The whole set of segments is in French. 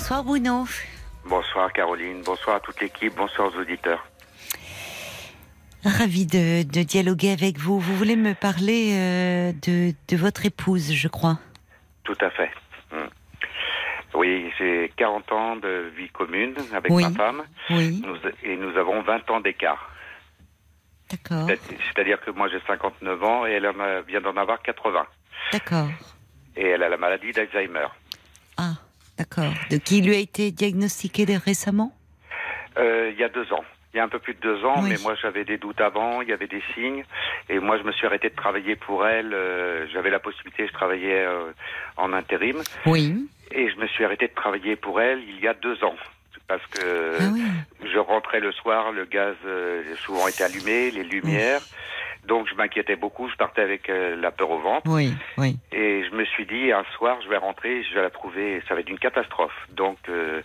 Bonsoir Bruno. Bonsoir Caroline, bonsoir à toute l'équipe, bonsoir aux auditeurs. Ravi de, dialoguer avec vous. Vous voulez me parler euh, de, votre épouse, je crois. Tout à fait. Hmm. Oui, j'ai 40 ans de vie commune avec ma femme. Oui. et nous avons 20 ans d'écart. D'accord. C'est-à-dire que moi j'ai 59 ans et elle vient d'en avoir 80. D'accord. Et elle a la maladie d'Alzheimer. D'accord. De qui lui a été diagnostiqué récemment? Euh, Il y a deux ans. Il y a un peu plus de deux ans, mais moi j'avais des doutes avant, il y avait des signes, et moi je me suis arrêté de travailler pour elle. Euh, j'avais la possibilité, je travaillais euh, en intérim. Oui. Et je me suis arrêté de travailler pour elle il y a deux ans parce que ah je rentrais le soir, le gaz euh, souvent était allumé, les lumières. Donc je m'inquiétais beaucoup, je partais avec euh, la peur au ventre. Oui, oui. Et je me suis dit un soir je vais rentrer, je vais la trouver, ça va être une catastrophe. Donc euh,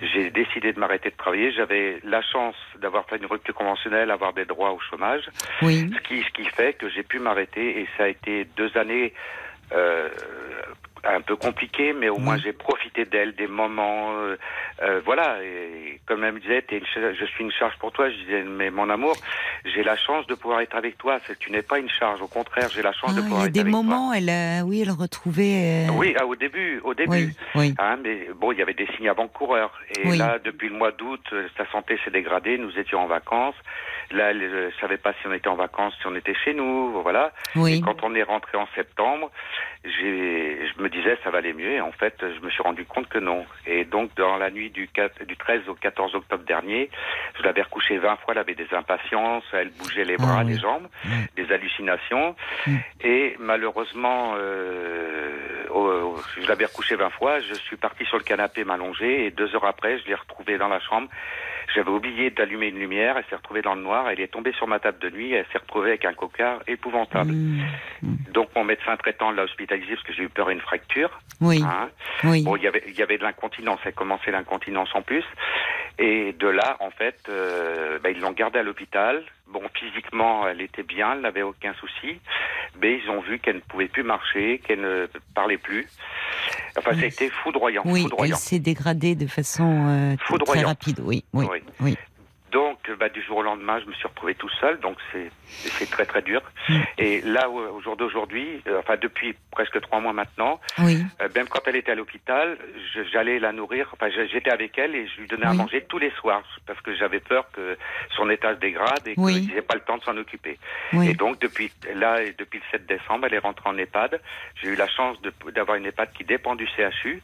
j'ai décidé de m'arrêter de travailler. J'avais la chance d'avoir fait une rupture conventionnelle, avoir des droits au chômage. Oui. Ce qui, ce qui fait que j'ai pu m'arrêter et ça a été deux années euh, un peu compliqué, mais au moins j'ai profité d'elle, des moments, euh, euh, voilà. Et comme elle me disait, es je suis une charge pour toi. Je disais, mais mon amour, j'ai la chance de pouvoir être avec toi. Tu n'es pas une charge, au contraire, j'ai la chance de pouvoir être avec toi. Il y a des moments, elle, oui, elle retrouvait. Oui, ah, au début, au début. Oui, hein, mais bon, il y avait des signes avant-coureurs. Et là, depuis le mois d'août, sa santé s'est dégradée. Nous étions en vacances. Là, elle ne savait pas si on était en vacances, si on était chez nous, voilà. Oui. Et quand on est rentré en septembre, j'ai, je me disais ça va aller mieux. Et en fait, je me suis rendu compte que non. Et donc, dans la nuit du, 4, du 13 au 14 octobre dernier, je l'avais recouchée 20 fois. Elle avait des impatiences, elle bougeait les bras, ah les jambes, des hallucinations. Mm. Et malheureusement, euh, je l'avais recouchée 20 fois. Je suis parti sur le canapé m'allonger et deux heures après, je l'ai retrouvée dans la chambre. J'avais oublié d'allumer une lumière. Elle s'est retrouvée dans le noir. Elle est tombée sur ma table de nuit. Elle s'est retrouvée avec un cocard épouvantable. Mm. Donc mon médecin traitant l'a hospitalisé parce que j'ai eu peur d'une fracture. Oui. Hein. oui. Bon, il y avait, il y avait de l'incontinence. Elle commençait l'incontinence en plus. Et de là, en fait, euh, bah, ils l'ont gardée à l'hôpital. Bon, physiquement, elle était bien, elle n'avait aucun souci. Mais ils ont vu qu'elle ne pouvait plus marcher, qu'elle ne parlait plus. Enfin, c'était foudroyant. Oui, foudroyant. elle s'est dégradée de façon euh, très rapide. Oui, oui, oui. oui. Donc, bah, du jour au lendemain, je me suis retrouvé tout seul, donc c'est très très dur. Et là, au jour d'aujourd'hui, euh, enfin depuis presque trois mois maintenant, oui. euh, même quand elle était à l'hôpital, j'allais la nourrir. Enfin, j'étais avec elle et je lui donnais à manger tous les soirs parce que j'avais peur que son état se dégrade et oui. qu'il n'ait pas le temps de s'en occuper. Et donc depuis là, et depuis le 7 décembre, elle est rentrée en EHPAD. J'ai eu la chance d'avoir une EHPAD qui dépend du CHU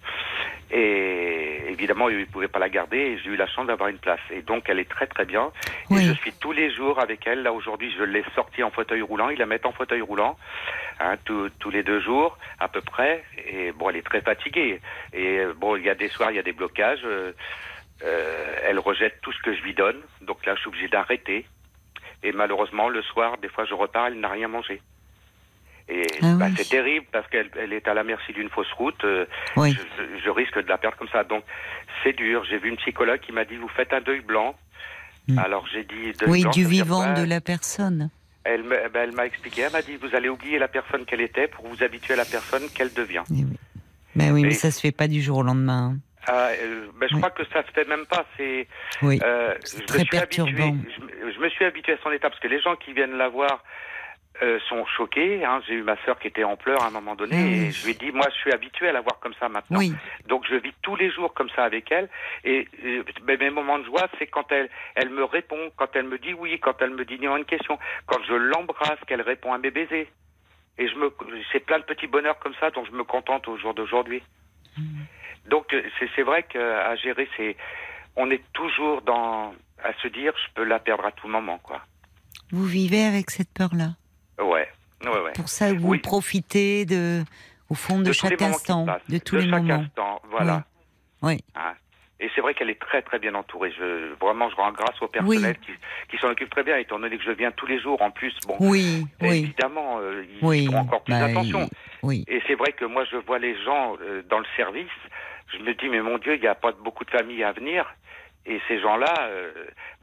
et évidemment, ils ne pouvaient pas la garder et j'ai eu la chance d'avoir une place. Et donc, elle est très très bien. Et je suis tous les jours avec elle. Là, aujourd'hui, je l'ai sortie en fauteuil roulant. Ils la mettent en fauteuil roulant hein, tous les deux jours à peu près. Et bon, elle est très fatiguée. Et euh, bon, il y a des soirs, il y a des blocages. Euh, euh, elle rejette tout ce que je lui donne. Donc là, je suis obligé d'arrêter. Et malheureusement, le soir, des fois, je repars, elle n'a rien mangé. Et ah bah, c'est terrible parce qu'elle elle est à la merci d'une fausse route. Euh, je, risque de la perdre comme ça. Donc c'est dur. J'ai vu une psychologue qui m'a dit vous faites un deuil blanc. Hmm. Alors j'ai dit deuil oui du vivant de la personne. Elle, ben, elle m'a expliqué. Elle m'a dit vous allez oublier la personne qu'elle était pour vous habituer à la personne qu'elle devient. Mais oui, mais, oui, mais ça se fait pas du jour au lendemain. Hein. Ah, euh, ben, je crois que ça se fait même pas. C'est oui. Euh, très perturbant. je, me suis habitué à son état parce que les gens qui viennent la voir euh, sont choqués. Hein. J'ai eu ma sœur qui était en pleurs à un moment donné et je lui ai dit, moi je suis habitué à la voir comme ça maintenant. Donc je vis tous les jours comme ça avec elle. Et mes moments de joie, c'est quand elle, elle me répond, quand elle me dit oui, quand elle me dit non une question, quand je l'embrasse, qu'elle répond à mes baisers. Et je me, c'est plein de petits bonheurs comme ça dont je me contente au jour d'aujourd'hui. Mm. Donc euh, c'est vrai qu'à gérer, c'est, on est toujours dans, à se dire, je peux la perdre à tout moment, quoi. Vous vivez avec cette peur-là? Ouais. ouais, Pour ça, vous profitez de, au fond de, chaque instant, de tous les chaque moments. Instant, voilà. Oui. Ah. Et c'est vrai qu'elle est très très bien entourée. Je, vraiment, je rends grâce au personnel qui, qui s'en occupe très bien, étant donné que je viens tous les jours. En plus, bon, oui, évidemment, euh, ils font encore plus bah, d'attention. Oui. Et c'est vrai que moi, je vois les gens euh, dans le service. Je me dis, mais mon Dieu, il n'y a pas beaucoup de familles à venir. Et ces gens-là, euh,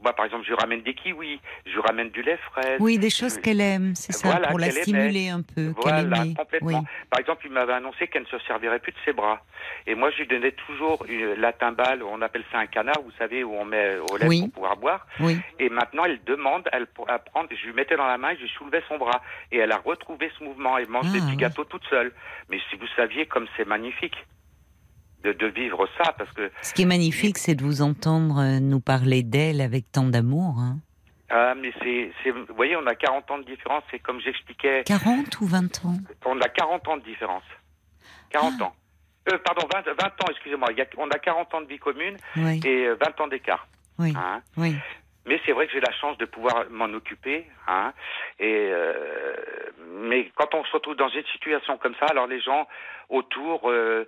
moi par exemple, je ramène des kiwis, je ramène du lait frais. Oui, des choses qu'elle aime, c'est ça, pour la stimuler un peu. Voilà, complètement. Par exemple, il m'avait annoncé qu'elle ne se servirait plus de ses bras. Et moi, je lui donnais toujours une, la timbale, on appelle ça un canard, vous savez, où on met au lait pour pouvoir boire. Oui. Et maintenant, elle demande, elle, à prendre, je lui mettais dans la main, je lui soulevais son bras. Et elle a retrouvé ce mouvement, elle mange des ah, petits gâteaux toute seule. Mais si vous saviez comme c'est magnifique de, vivre ça, parce que... Ce qui est magnifique, c'est de vous entendre euh, nous parler d'elle avec tant d'amour. Hein. Ah, mais c'est, vous voyez, on a 40 ans de différence, c'est comme j'expliquais... 40 ou 20 ans? On a 40 ans de différence. 40 ah. ans. Euh, pardon, 20, 20 ans, excusez-moi. On a 40 ans de vie commune et 20 euh, ans d'écart. Oui. Hein. oui. Mais c'est vrai que j'ai la chance de pouvoir m'en occuper. Hein, et euh, mais quand on se retrouve dans une situation comme ça, alors les gens autour euh,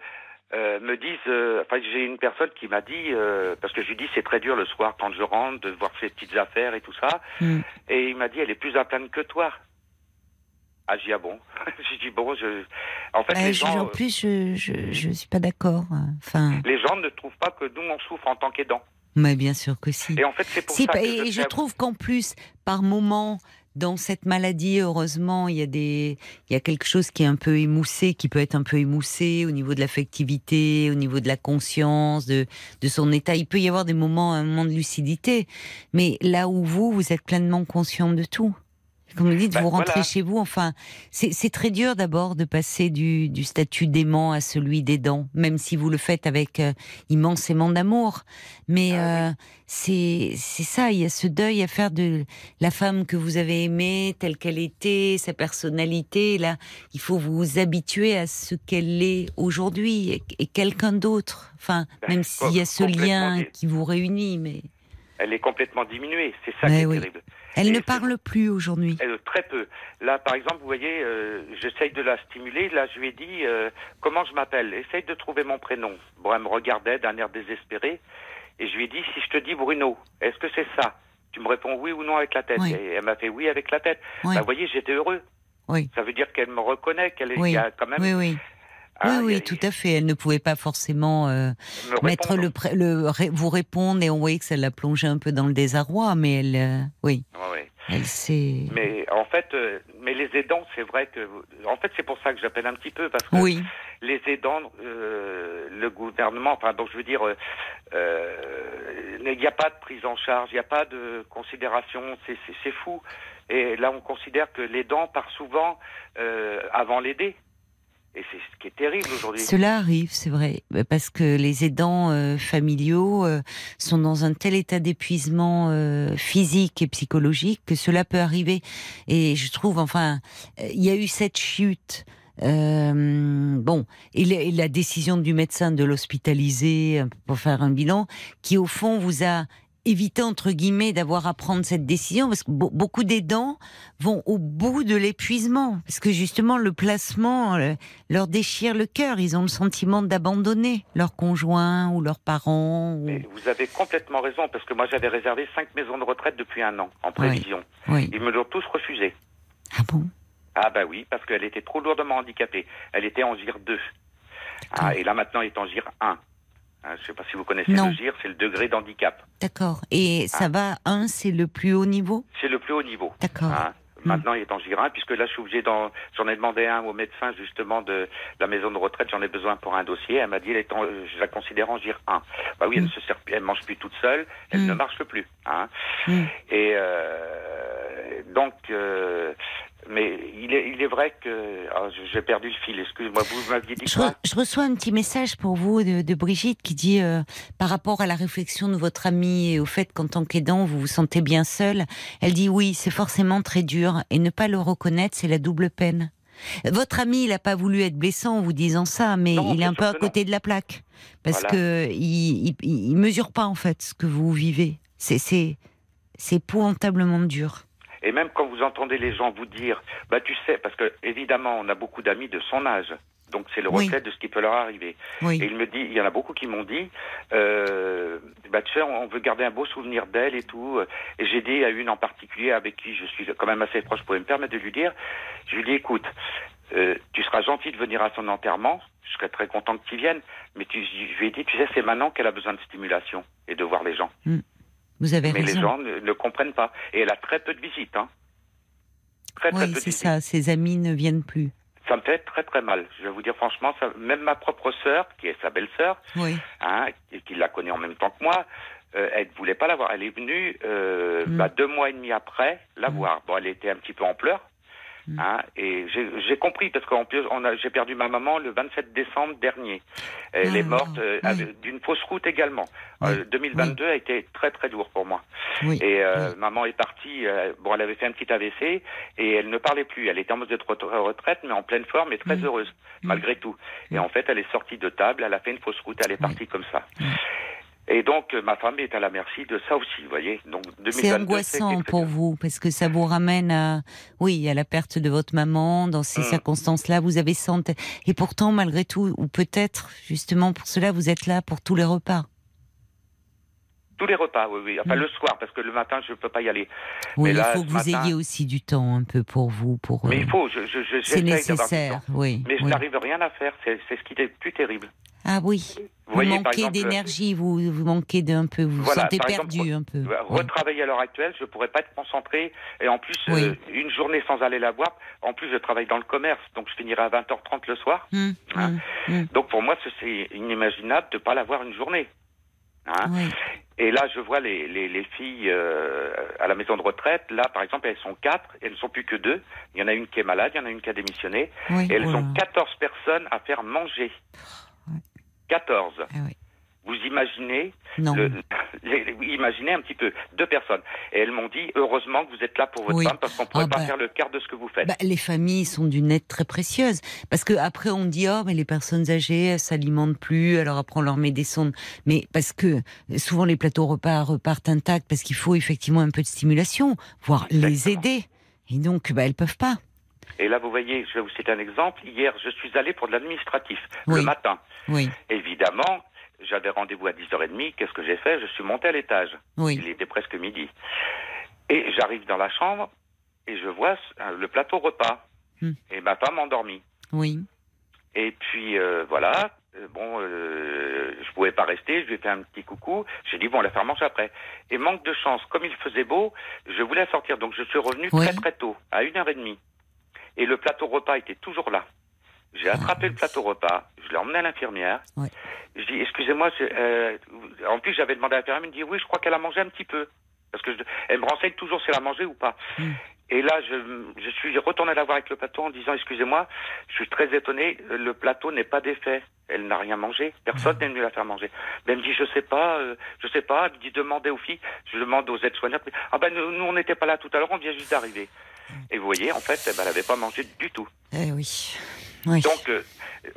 euh, me disent, euh, enfin j'ai une personne qui m'a dit, euh, parce que je lui dis c'est très dur le soir quand je rentre de voir ses petites affaires et tout ça, mm. et il m'a dit elle est plus à plaindre que toi. Ah j'ai ah bon, j'ai dit bon je, en fait les gens, en plus je, je, je suis pas d'accord. Enfin les gens ne trouvent pas que nous on souffre en tant qu'aidants. Mais bien sûr que si. Et en fait c'est pour ça. Que et je, je trouve qu'en plus par moment dans cette maladie, heureusement, il y a des, il y a quelque chose qui est un peu émoussé, qui peut être un peu émoussé au niveau de l'affectivité, au niveau de la conscience, de, de son état. Il peut y avoir des moments, un moment de lucidité. Mais là où vous, vous êtes pleinement conscient de tout. Comme vous dites, bah, vous rentrez chez vous. Enfin, c'est très dur d'abord de passer du, du statut d'aimant à celui d'aidant, même si vous le faites avec euh, immensément d'amour. Mais ah euh, c'est ça, il y a ce deuil à faire de la femme que vous avez aimée, telle qu'elle était, sa personnalité. Là, il faut vous habituer à ce qu'elle est aujourd'hui et, quelqu'un d'autre. Enfin, bah, même s'il y a ce lien qui vous réunit, mais elle est complètement diminuée. C'est ça qui est terrible. Elle ne parle plus aujourd'hui. Très peu. Là, par exemple, vous voyez, euh, j'essaye de la stimuler. Là, je lui ai dit euh, comment je m'appelle? Essaye de trouver mon prénom. Bon, elle me regardait d'un air désespéré, et je lui ai dit si je te dis Bruno, est-ce que c'est ça? Tu me réponds oui ou non avec la tête. Et elle m'a fait oui avec la tête. Bah, vous voyez, j'étais heureux. Oui. Ça veut dire qu'elle me reconnaît, qu'elle oui. a quand même. Oui, oui. Ah, oui, oui, tout à fait. Elle ne pouvait pas forcément euh, mettre le, le, vous répondre et on voyait que ça l'a plongé un peu dans le désarroi, mais elle, euh, oui. Elle sait. Mais en fait, euh, mais les aidants, c'est vrai que, en fait, c'est pour ça que j'appelle un petit peu parce que oui. les aidants, le gouvernement, enfin, donc je veux dire, il n'y a pas de prise en charge, il n'y a pas de considération, c'est fou. Et là, on considère que l'aidant part souvent avant l'aider. Et c'est ce qui est terrible aujourd'hui. Cela arrive, c'est vrai, parce que les aidants euh, familiaux euh, sont dans un tel état d'épuisement euh, physique et psychologique que cela peut arriver. Et je trouve, enfin, il y a eu cette chute. bon, et, la décision du médecin de l'hospitaliser pour faire un bilan, qui au fond vous a éviter entre guillemets d'avoir à prendre cette décision parce que beaucoup d'aidants vont au bout de l'épuisement. Parce que justement le placement leur déchire le cœur. Ils ont le sentiment d'abandonner leur conjoint ou leurs parents vous avez complètement raison parce que moi j'avais réservé cinq maisons de retraite depuis un an en prévision. Ils me l'ont tous refusé. Ah bon? Ah bah oui parce qu'elle était trop lourdement handicapée. Elle était en GIR 2 ah, et là maintenant elle est en GIR 1 Hein, je ne sais pas si vous connaissez le GIR, c'est le degré d'handicap. D'accord. Et ça ah. va, 1, c'est le plus haut niveau? C'est le plus haut niveau. D'accord. Hein. Hmm. Maintenant, il est en GIR 1, puisque là, je suis obligé d'en... J'en ai demandé un au médecin, justement, de la maison de retraite. J'en ai besoin pour un dossier. Elle m'a dit, elle je la considère en GIR 1. Bah oui, elle hmm. ne se sert elle mange plus toute seule. Elle hmm. ne marche plus. Hein. Et euh, donc, euh, mais il est, il est vrai que ah, j'ai perdu le fil. Excusez-moi, vous m'aviez dit je, je, reçois un petit message pour vous de, Brigitte qui dit euh, par rapport à la réflexion de votre amie et au fait qu'en tant qu'aidant vous vous sentez bien seul. Elle dit oui, c'est forcément très dur et ne pas le reconnaître, c'est la double peine. Votre ami, il n'a pas voulu être blessant en vous disant ça, mais il est un peu à côté de la plaque parce que il, il, mesure pas en fait ce que vous vivez. C'est c'est c'est épouvantablement dur. Et même quand vous entendez les gens vous dire, bah tu sais, parce que évidemment on a beaucoup d'amis de son âge, donc c'est le reflet de ce qui peut leur arriver. Et il me dit, il y en a beaucoup qui m'ont dit, euh, bah tu sais, on veut garder un beau souvenir d'elle et tout. Et j'ai dit à une en particulier avec qui je suis quand même assez proche, je pouvais me permettre de lui dire, je lui dis, écoute, euh, tu seras gentil de venir à son enterrement, je serais très content que tu viennes, mais tu, je lui ai dit, tu sais, c'est maintenant qu'elle a besoin de stimulation et de voir les gens. Hmm. Vous avez mais les gens ne, comprennent pas. Et elle a très peu de visites. Hein. Très, très oui, c'est ça, ses amis ne viennent plus. Ça me fait très très mal. Je vais vous dire franchement, ça, même ma propre sœur, qui est sa belle-sœur, oui. hein, et qui la connaît en même temps que moi, euh, elle ne voulait pas la voir. Elle est venue euh, hmm. bah, deux mois et demi après la hmm. voir. Bon, elle était un petit peu en pleurs. Mm. Hein, et j'ai compris parce qu'en plus, j'ai perdu ma maman le 27 décembre dernier. Elle est ah, morte euh, d'une fausse route également. 2022 euh, a été très très lourd pour moi. Et euh, maman est partie. bon, elle avait fait un petit AVC et elle ne parlait plus. Elle était en mode de retraite, mais en pleine forme et très mm. heureuse mm. malgré tout. Et en fait, elle est sortie de table. Elle a fait une fausse route. Elle est partie comme ça. Et donc, euh, ma femme est à la merci de ça aussi, vous voyez. Donc, c'est angoissant pour vous, parce que ça vous ramène à, oui, à la perte de votre maman. Dans ces mm. circonstances-là, vous avez senti. Et pourtant, malgré tout, ou peut-être, justement, pour cela, vous êtes là pour tous les repas. Tous les repas, oui, oui. Enfin, mm. le soir, parce que le matin, je ne peux pas y aller. Oui, il faut que vous ayez aussi du temps un peu pour vous. Pour, Mais il faut, je, je, je C'est nécessaire, oui. Mais je n'arrive rien à faire, c'est ce qui est plus terrible. Ah oui. Vous, manquez d'énergie, vous, vous manquez d'un peu, vous vous sentez perdu un peu. Retravailler à l'heure actuelle, je pourrais pas être concentré. Et en plus, euh, une journée sans aller la voir. En plus, je travaille dans le commerce, donc je finirai à 20h30 le soir. Hum, hein. hum, hum. Donc pour moi, c'est inimaginable de pas la voir une journée. Hein. Et là, je vois les, les, les filles euh, à la maison de retraite. Là, par exemple, elles sont quatre. Elles ne sont plus que deux. Il y en a une qui est malade, il y en a une qui a démissionné. et elles ont 14 personnes à faire manger. 14. Ah Vous imaginez Imaginez un petit peu, deux personnes. Et elles m'ont dit, heureusement que vous êtes là pour votre femme, parce qu'on ne pourrait ah pas bah. faire le quart de ce que vous faites. Bah, les familles sont d'une aide très précieuse. Parce que après on dit, oh, mais les personnes âgées, elles s'alimentent plus, alors après on leur met des sondes. Mais parce que souvent les plateaux repas repartent intacts, parce qu'il faut effectivement un peu de stimulation, voire les aider. Et donc, bah, elles peuvent pas. Et là, vous voyez, je vais vous citer un exemple. Hier, je suis allé pour de l'administratif, le matin. Oui. Évidemment, j'avais rendez-vous à 10h30. Qu'est-ce que j'ai fait? Je suis monté à l'étage. Oui. Il était presque midi. Et j'arrive dans la chambre et je vois le plateau repas. Hmm. Et ma femme endormie. Oui. Et puis, euh, voilà. Euh, bon, euh, je pouvais pas rester, je lui ai fait un petit coucou. J'ai dit, bon, on la faire manger après. Et manque de chance, comme il faisait beau, je voulais sortir. Donc, je suis revenu très, très tôt, à 1h30 et le plateau repas était toujours là. J'ai ah, attrapé le plateau repas, je l'ai emmené à l'infirmière. Je dis, excusez-moi, euh, en plus j'avais demandé à l'infirmière, elle me dit, oui, je crois qu'elle a mangé un petit peu. Parce que elle me renseigne toujours si elle a mangé ou pas. Hmm. Et là, je, je suis retourné la voir avec le plateau en disant, excusez-moi, je suis très étonné, le plateau n'est pas défait. Elle n'a rien mangé. Personne n'est venu la faire manger. elle me dit, je sais pas, euh, je sais pas. Elle me dit, demandez aux filles. Je demande aux aides-soignants. Ah ben, nous, nous on n'était pas là tout à l'heure, on vient juste d'arriver. Et vous voyez, en fait, eh ben, elle n'avait pas mangé du tout. Eh oui. Donc, euh,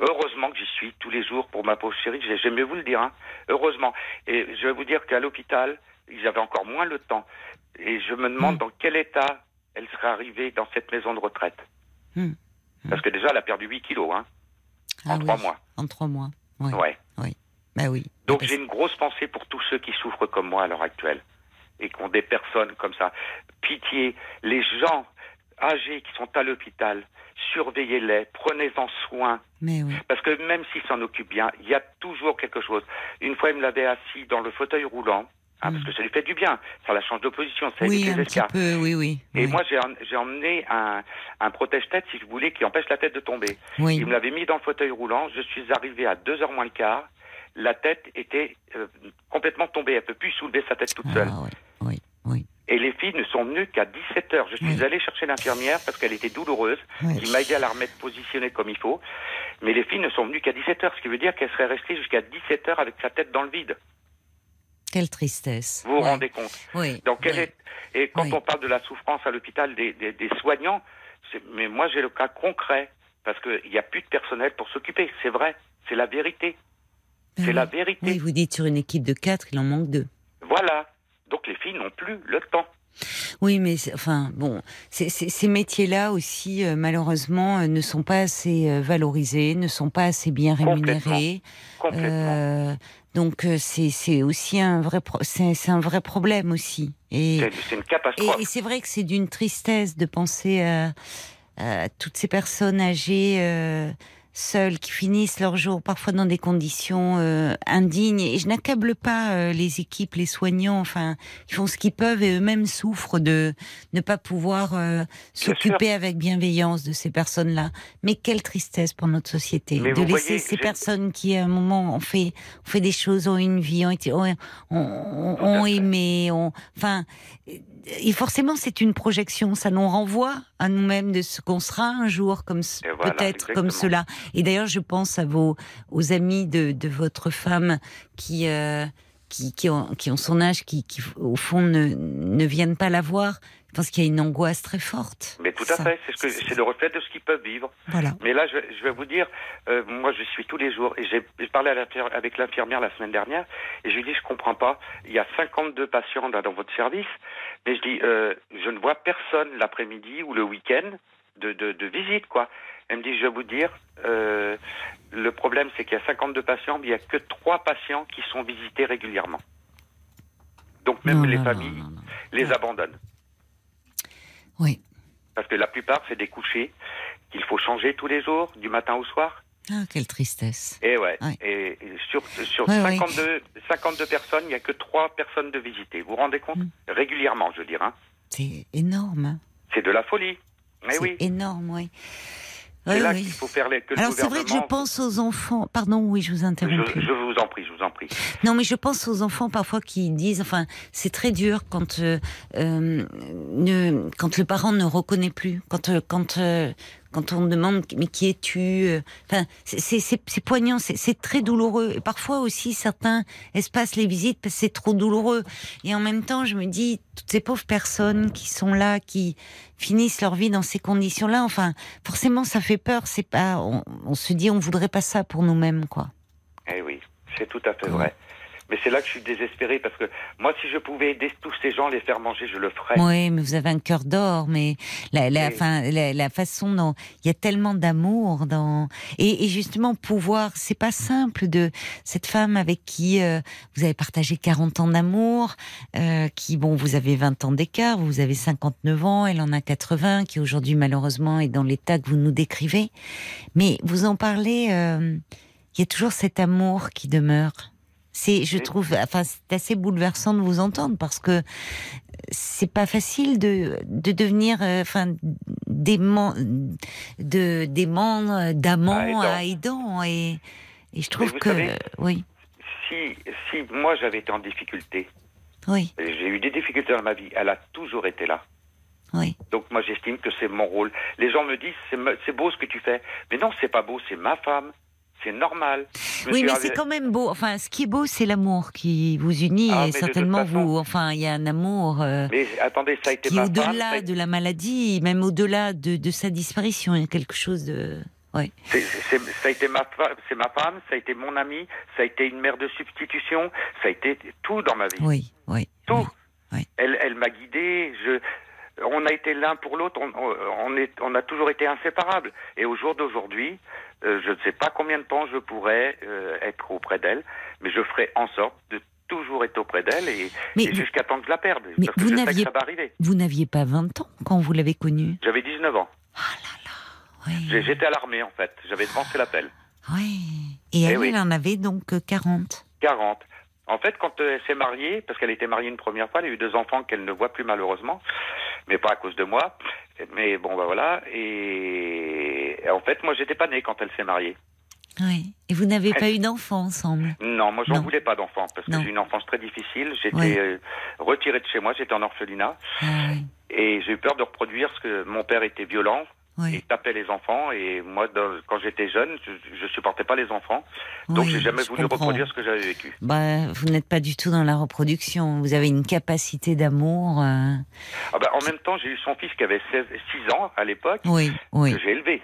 heureusement que j'y suis tous les jours pour ma pauvre chérie. J'aime mieux vous le dire. Hein. Heureusement. Et je vais vous dire qu'à l'hôpital, ils avaient encore moins le temps. Et je me demande hmm. dans quel état elle serait arrivée dans cette maison de retraite. Hmm. Parce que déjà, elle a perdu 8 kilos hein, ah en trois mois. En trois mois. Oui. Ouais. Oui. Bah oui. Donc j'ai une grosse pensée pour tous ceux qui souffrent comme moi à l'heure actuelle et qui ont des personnes comme ça. Pitié, les gens âgés qui sont à l'hôpital, surveillez-les, prenez-en soin. Mais oui. Parce que même s'ils s'en occupent bien, il y a toujours quelque chose. Une fois, il me l'avait assis dans le fauteuil roulant. Hein, Parce mm. que ça lui fait du bien, ça la change d'opposition, ça oui, un petit peu, oui, oui. Et moi, j'ai emmené un, un protège-tête, si vous voulez, qui empêche la tête de tomber. Oui. Il me l'avait mis dans le fauteuil roulant, je suis arrivé à 2h moins le quart, la tête était euh, complètement tombée, elle ne peut plus soulever sa tête toute seule. Ah, oui, oui, oui. Et les filles ne sont venues qu'à 17 heures. Je suis allé chercher l'infirmière parce qu'elle était douloureuse, qui m'a aidé à la remettre positionnée comme il faut. Mais les filles ne sont venues qu'à 17 heures, ce qui veut dire qu'elle serait restée jusqu'à 17 heures avec sa tête dans le vide. Quelle tristesse. Vous vous rendez compte Oui. Donc, est... Et quand on parle de la souffrance à l'hôpital des, des, des, soignants, mais moi j'ai le cas concret, parce qu'il n'y a plus de personnel pour s'occuper. C'est vrai, c'est la vérité. Ben c'est la vérité. Oui, vous dites sur une équipe de quatre, il en manque deux. Voilà. Donc les filles n'ont plus le temps. Oui, mais enfin bon, ces métiers-là aussi, euh, malheureusement, euh, ne sont pas assez euh, valorisés, ne sont pas assez bien rémunérés. Complètement. donc c'est aussi un vrai c'est un vrai problème aussi. Et c'est une catastrophe. Et, c'est vrai que c'est d'une tristesse de penser à toutes ces personnes âgées seuls, qui finissent leur jour parfois dans des conditions euh, indignes. Et je n'accable pas euh, les équipes, les soignants. Enfin, ils font ce qu'ils peuvent et eux-mêmes souffrent de ne pas pouvoir euh, s'occuper avec bienveillance de ces personnes-là. Mais quelle tristesse pour notre société de laisser ces personnes qui, à un moment, ont fait, ont fait des choses, ont une vie, ont été, ont, ont, ont aimé, ont, enfin et forcément, c'est une projection. Ça nous renvoie à nous-mêmes de ce qu'on sera un jour, comme peut-être comme cela. Et d'ailleurs, je pense à vos aux amis de, de votre femme qui, euh, qui, qui, ont, qui ont son âge, qui, qui au fond ne, ne viennent pas la voir. Je pense qu'il y a une angoisse très forte. Mais tout à fait, c'est ce c'est le reflet de ce qu'ils peuvent vivre. Voilà. Mais là, je, je vais vous dire, euh, moi, je suis tous les jours et j'ai parlé avec l'infirmière la semaine dernière et je lui dis, je comprends pas. Il y a 52 patients dans votre service, mais je dis, euh, je ne vois personne l'après-midi ou le week-end de, de, de, visite, quoi. Elle me dit, je vais vous dire, euh, le problème, c'est qu'il y a 52 patients, mais il n'y a que 3 patients qui sont visités régulièrement. Donc même les familles les abandonnent. Oui. Parce que la plupart, c'est des couchers qu'il faut changer tous les jours, du matin au soir. Ah, quelle tristesse. Et ouais. Et sur, sur 52, 52 personnes, il n'y a que 3 personnes de visiter. Vous vous rendez compte? Mm. Régulièrement, je veux dire. Hein. C'est énorme. C'est de la folie. Mais oui. énorme, oui. C'est là qu'il faut faire les, que Alors c'est vrai que je pense aux enfants. Pardon, oui, je vous interromps. Je, vous en prie, je vous en prie. Non, mais je pense aux enfants parfois qui disent, enfin, c'est très dur quand euh, euh ne, quand le parent ne reconnaît plus, quand euh, quand euh, quand on demande mais qui es-tu euh, Enfin, c'est poignant, c'est très douloureux. Et parfois aussi, certains espacent les visites parce que c'est trop douloureux. Et en même temps, je me dis, toutes ces pauvres personnes qui sont là, qui finissent leur vie dans ces conditions-là, enfin, forcément, ça fait peur. C'est pas, on, se dit, on voudrait pas ça pour nous-mêmes, quoi. Eh oui, c'est tout à fait vrai. Mais c'est là que je suis désespéré parce que moi, si je pouvais aider tous ces gens, les faire manger, je le ferais. Oui, mais vous avez un cœur d'or, mais la, la, la, façon dont il y a tellement d'amour dans et, et, justement pouvoir, c'est pas simple de cette femme avec qui euh, vous avez partagé 40 ans d'amour, euh, qui bon, vous avez 20 ans d'écart, vous avez 59 ans, elle en a 80, qui aujourd'hui malheureusement est dans l'état que vous nous décrivez, mais vous en parlez. Euh, il y a toujours cet amour qui demeure. C'est, je trouve, enfin, c'est assez bouleversant de vous entendre parce que c'est pas facile de, de devenir, euh, enfin, d'aimant, de, d'aimant, d'amant à aidant. Et, et je trouve que, oui. Si, si moi j'avais été en difficulté, oui. j'ai eu des difficultés dans ma vie, elle a toujours été là. Oui. Donc moi j'estime que c'est mon rôle. Les gens me disent c'est beau ce que tu fais, mais non c'est pas beau, c'est ma femme, c'est normal. Oui, mais c'est quand même beau. Enfin, ce qui est beau, c'est l'amour qui vous unit ah, et certainement vous. Enfin, il y a un amour. Euh, mais attendez, ça a été qui au-delà de la maladie, même au-delà de, sa disparition, il y a quelque chose de. Ouais. ça a été ma, c'est ma femme, ça a été mon amie, ça a été une mère de substitution, ça a été tout dans ma vie. Oui, oui. Tout. Elle, elle m'a guidé. Je, on a été l'un pour l'autre, on, on, est, on a toujours été inséparables. Et au jour d'aujourd'hui, euh, je ne sais pas combien de temps je pourrais euh, être auprès d'elle, mais je ferai en sorte de toujours être auprès d'elle et, jusqu'à temps que je la perde. Mais parce vous arriver. Vous n'aviez pas 20 ans quand vous l'avez connue? J'avais 19 ans. Ah là là, oui. J'étais à l'armée en fait, j'avais devancé l'appel. Oui. Et elle, eh elle en avait donc 40 40. En fait, quand elle s'est mariée, parce qu'elle était mariée une première fois, elle a eu deux enfants qu'elle ne voit plus malheureusement, mais pas à cause de moi. Mais bon, bah voilà. Et en fait, moi, j'étais pas né quand elle s'est mariée. Oui. Et vous n'avez pas eu d'enfant ensemble Non, moi, j'en voulais pas d'enfant parce que j'ai eu une enfance très difficile. J'étais euh, retiré de chez moi, j'étais en orphelinat. Ah et j'ai eu peur de reproduire ce que mon père était violent. Il tapait les enfants et moi, quand j'étais jeune, je, ne supportais pas les enfants, donc j'ai jamais voulu reproduire ce que j'avais vécu. Bah, vous n'êtes pas du tout dans la reproduction. Vous avez une capacité d'amour. Euh, ah bah, en même temps, j'ai eu son fils qui avait 16, 6 ans à l'époque, oui, oui. que j'ai élevé.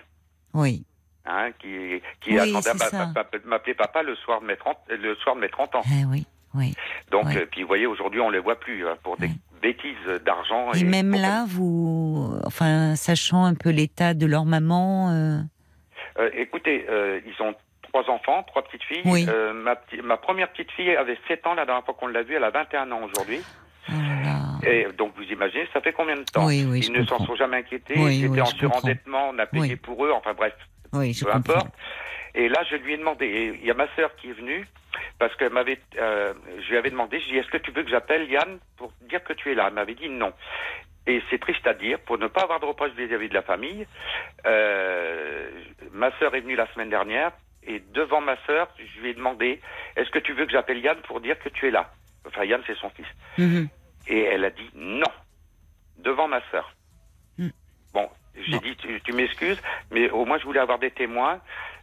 Oui. Hein, qui, qui attendait à m'appeler papa le soir de mes 30, le soir de mes 30 ans. Eh oui, oui. Donc, euh, puis vous voyez, aujourd'hui, on les voit plus hein, pour des bêtises d'argent. Et, même là, vous, enfin, sachant un peu l'état de leur maman. Euh... Euh, écoutez, euh, ils ont trois enfants, trois petites filles. Oui. Ma, ma, première petite fille avait 7 ans la dernière fois qu'on l'a vue, elle a 21 ans aujourd'hui. Oh Et donc vous imaginez, ça fait combien de temps oui, oui, Ils ne s'en sont jamais inquiétés. Oui, Ils étaient en surendettement, on a payé pour eux. Enfin bref, oui, je peu comprends. importe. Et là, je lui ai demandé. Il y a ma sœur qui est venue parce m'avait. euh, je lui avais demandé. Je lui ai dit Est-ce que tu veux que j'appelle Yann pour dire que tu es là? Elle m'avait dit non. Et c'est triste à dire, pour ne pas avoir de reproches vis-à-vis de la famille, euh, ma sœur est venue la semaine dernière et devant ma sœur, je lui ai demandé Est-ce que tu veux que j'appelle Yann pour dire que tu es là? Enfin, Yann, c'est son fils. Mhm. Et elle a dit non, devant ma sœur. Mm. Bon, j'ai dit tu, tu m'excuses, mais au moins je voulais avoir des témoins.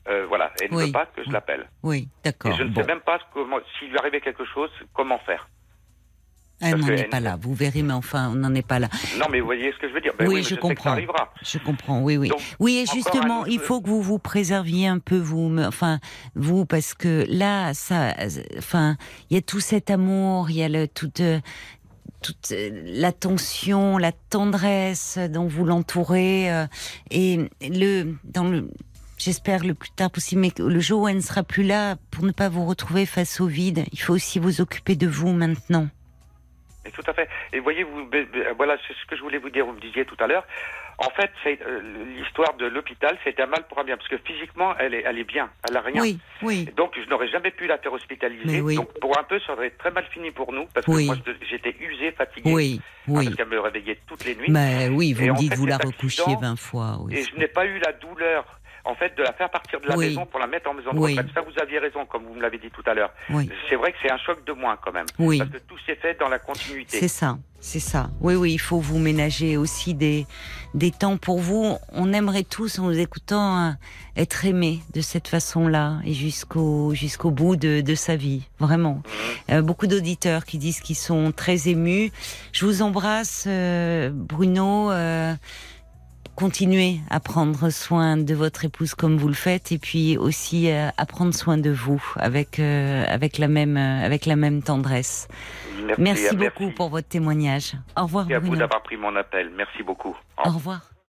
Euh, voilà, elle ne Oui. veut pas que je l'appelle. Oui, Et d'accord. je ne Bon. sais même pas comment, s'il lui arrivait quelque chose, comment faire. Elle parce n'en est elle- pas là, vous verrez, mais enfin, on n'en est pas là. Non, mais vous voyez ce que je veux dire Ben Oui, je sais que comprends. ça arrivera. Je comprends, oui, oui. Donc, oui, et justement, il faut que vous vous préserviez un peu, vous, enfin, vous, parce que là, ça, enfin, il y a tout cet amour, il y a le, toute, toute euh, l'attention, la tendresse dont vous l'entourez, euh, et le, dans le, j'espère le plus tard possible, mais le jour où elle ne sera plus là, pour ne pas vous retrouver face au vide, il faut aussi vous occuper de vous maintenant. Et tout à fait. Et voyez, vous, ben, voilà, c'est ce que je voulais vous dire. Vous me disiez tout à l'heure. En fait, c'est euh, l'histoire de l'hôpital, c'était un mal pour un bien, parce que physiquement, elle est, elle est bien, elle a rien. Oui, oui. Donc, je n'aurais jamais pu la faire hospitaliser. Oui. Donc, pour un peu, ça aurait très mal fini pour nous, parce que Oui. moi, j'étais usé, fatigué. Oui, hein, oui. parce qu'elle me réveillait toutes les nuits. Mais oui, vous Et me dites, fait, vous la recouchiez accident, 20 fois. Oui. Et je n'ai pas eu la douleur, en fait, de la faire partir de la Oui. maison pour la mettre en maison de Oui. retraite. Ça, vous aviez raison, comme vous me l'avez dit tout à l'heure. Oui. C'est vrai que c'est un choc de moins, quand même. Oui. Parce que tout s'est fait dans la continuité. C'est ça, c'est ça. Oui, oui, il faut vous ménager aussi des, des temps pour vous. On aimerait tous, en vous écoutant, euh, être aimé de cette façon-là et jusqu'au jusqu'au bout de, de sa vie, vraiment. Mhm. Euh, beaucoup d'auditeurs qui disent qu'ils sont très émus. Je vous embrasse, euh, Bruno. euh, continuez à prendre soin de votre épouse comme vous le faites, et puis aussi euh, à prendre soin de vous avec euh, avec la même euh, avec la même tendresse. Merci, Merci merci beaucoup pour votre témoignage. Au revoir Merci à vous Bruno. d'avoir pris mon appel. Merci beaucoup. Au revoir.